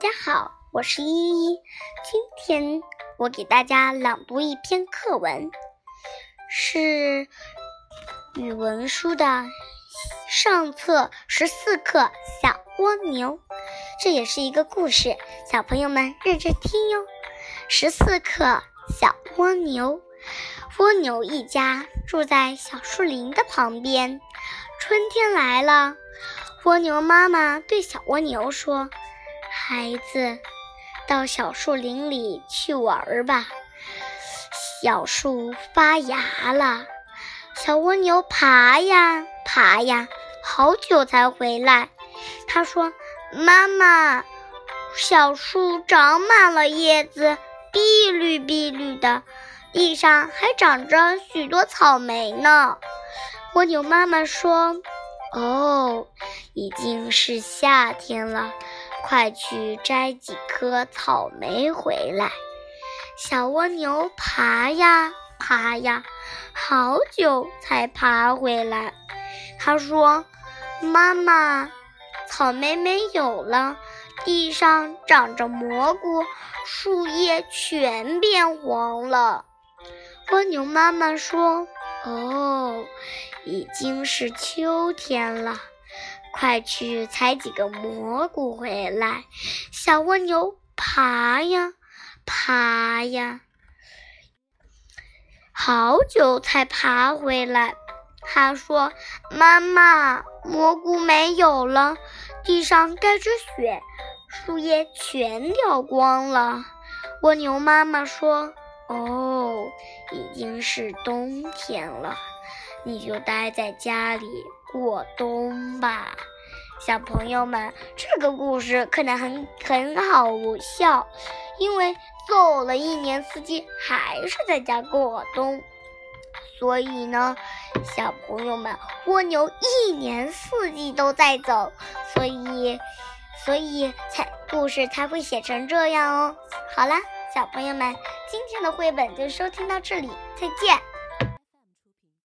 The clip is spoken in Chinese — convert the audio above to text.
大家好，我是依依。今天我给大家朗读一篇课文，是语文书的上册十四课《小蜗牛》。这也是一个故事，小朋友们认真听哟。十四课《小蜗牛》，蜗牛一家住在小树林的旁边。春天来了，蜗牛妈妈对小蜗牛说。孩子，到小树林里去玩吧。小树发芽了，小蜗牛爬呀爬呀，好久才回来。他说：“妈妈，小树长满了叶子，碧绿碧绿的，地上还长着许多草莓呢。”蜗牛妈妈说：“哦，已经是夏天了。”快去摘几颗草莓回来。小蜗牛爬呀爬呀，好久才爬回来。他说：“妈妈，草莓没有了，地上长着蘑菇，树叶全变黄了。”蜗牛妈妈说：“哦，已经是秋天了。”快去采几个蘑菇回来！小蜗牛爬呀爬呀，好久才爬回来。他说：“妈妈，蘑菇没有了，地上盖着雪，树叶全掉光了。”蜗牛妈妈说：“哦，已经是冬天了，你就待在家里。”过冬吧，小朋友们，这个故事可能很很好笑，因为走了一年四季还是在家过冬，所以呢，小朋友们，蜗牛一年四季都在走，所以，所以才故事才会写成这样哦。好啦，小朋友们，今天的绘本就收听到这里，再见。